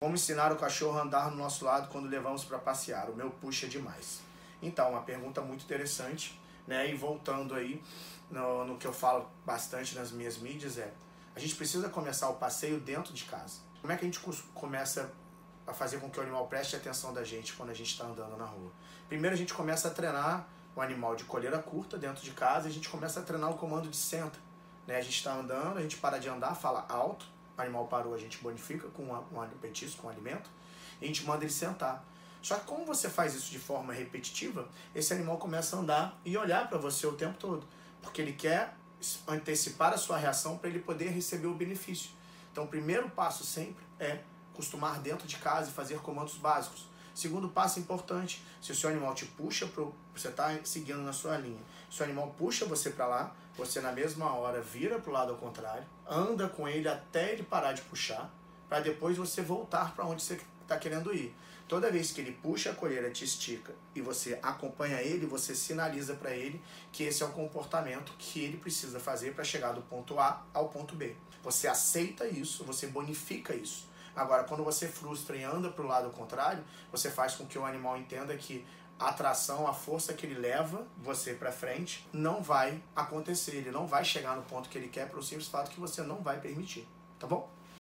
Como ensinar o cachorro a andar no nosso lado quando levamos para passear? O meu puxa demais. Então, uma pergunta muito interessante, né? E voltando aí no, no que eu falo bastante nas minhas mídias é, a gente precisa começar o passeio dentro de casa. Como é que a gente começa a fazer com que o animal preste atenção da gente quando a gente está andando na rua? Primeiro a gente começa a treinar o animal de coleira curta dentro de casa e a gente começa a treinar o comando de senta. Né? A gente está andando, a gente para de andar, fala alto, o animal parou, a gente bonifica com um petisco, com um alimento, e a gente manda ele sentar. Só que como você faz isso de forma repetitiva, esse animal começa a andar e olhar para você o tempo todo, porque ele quer antecipar a sua reação para ele poder receber o benefício. Então, o primeiro passo sempre é costumar dentro de casa e fazer comandos básicos. Segundo passo importante, se o seu animal te puxa, pro, você está seguindo na sua linha, se o animal puxa você para lá, você na mesma hora vira para o lado ao contrário, anda com ele até ele parar de puxar, para depois você voltar para onde você está querendo ir. Toda vez que ele puxa a colheira, te estica e você acompanha ele, você sinaliza para ele que esse é o comportamento que ele precisa fazer para chegar do ponto A ao ponto B. Você aceita isso, você bonifica isso. Agora, quando você frustra e anda para o lado contrário, você faz com que o animal entenda que a atração, a força que ele leva você para frente, não vai acontecer. Ele não vai chegar no ponto que ele quer pelo simples fato que você não vai permitir. Tá bom?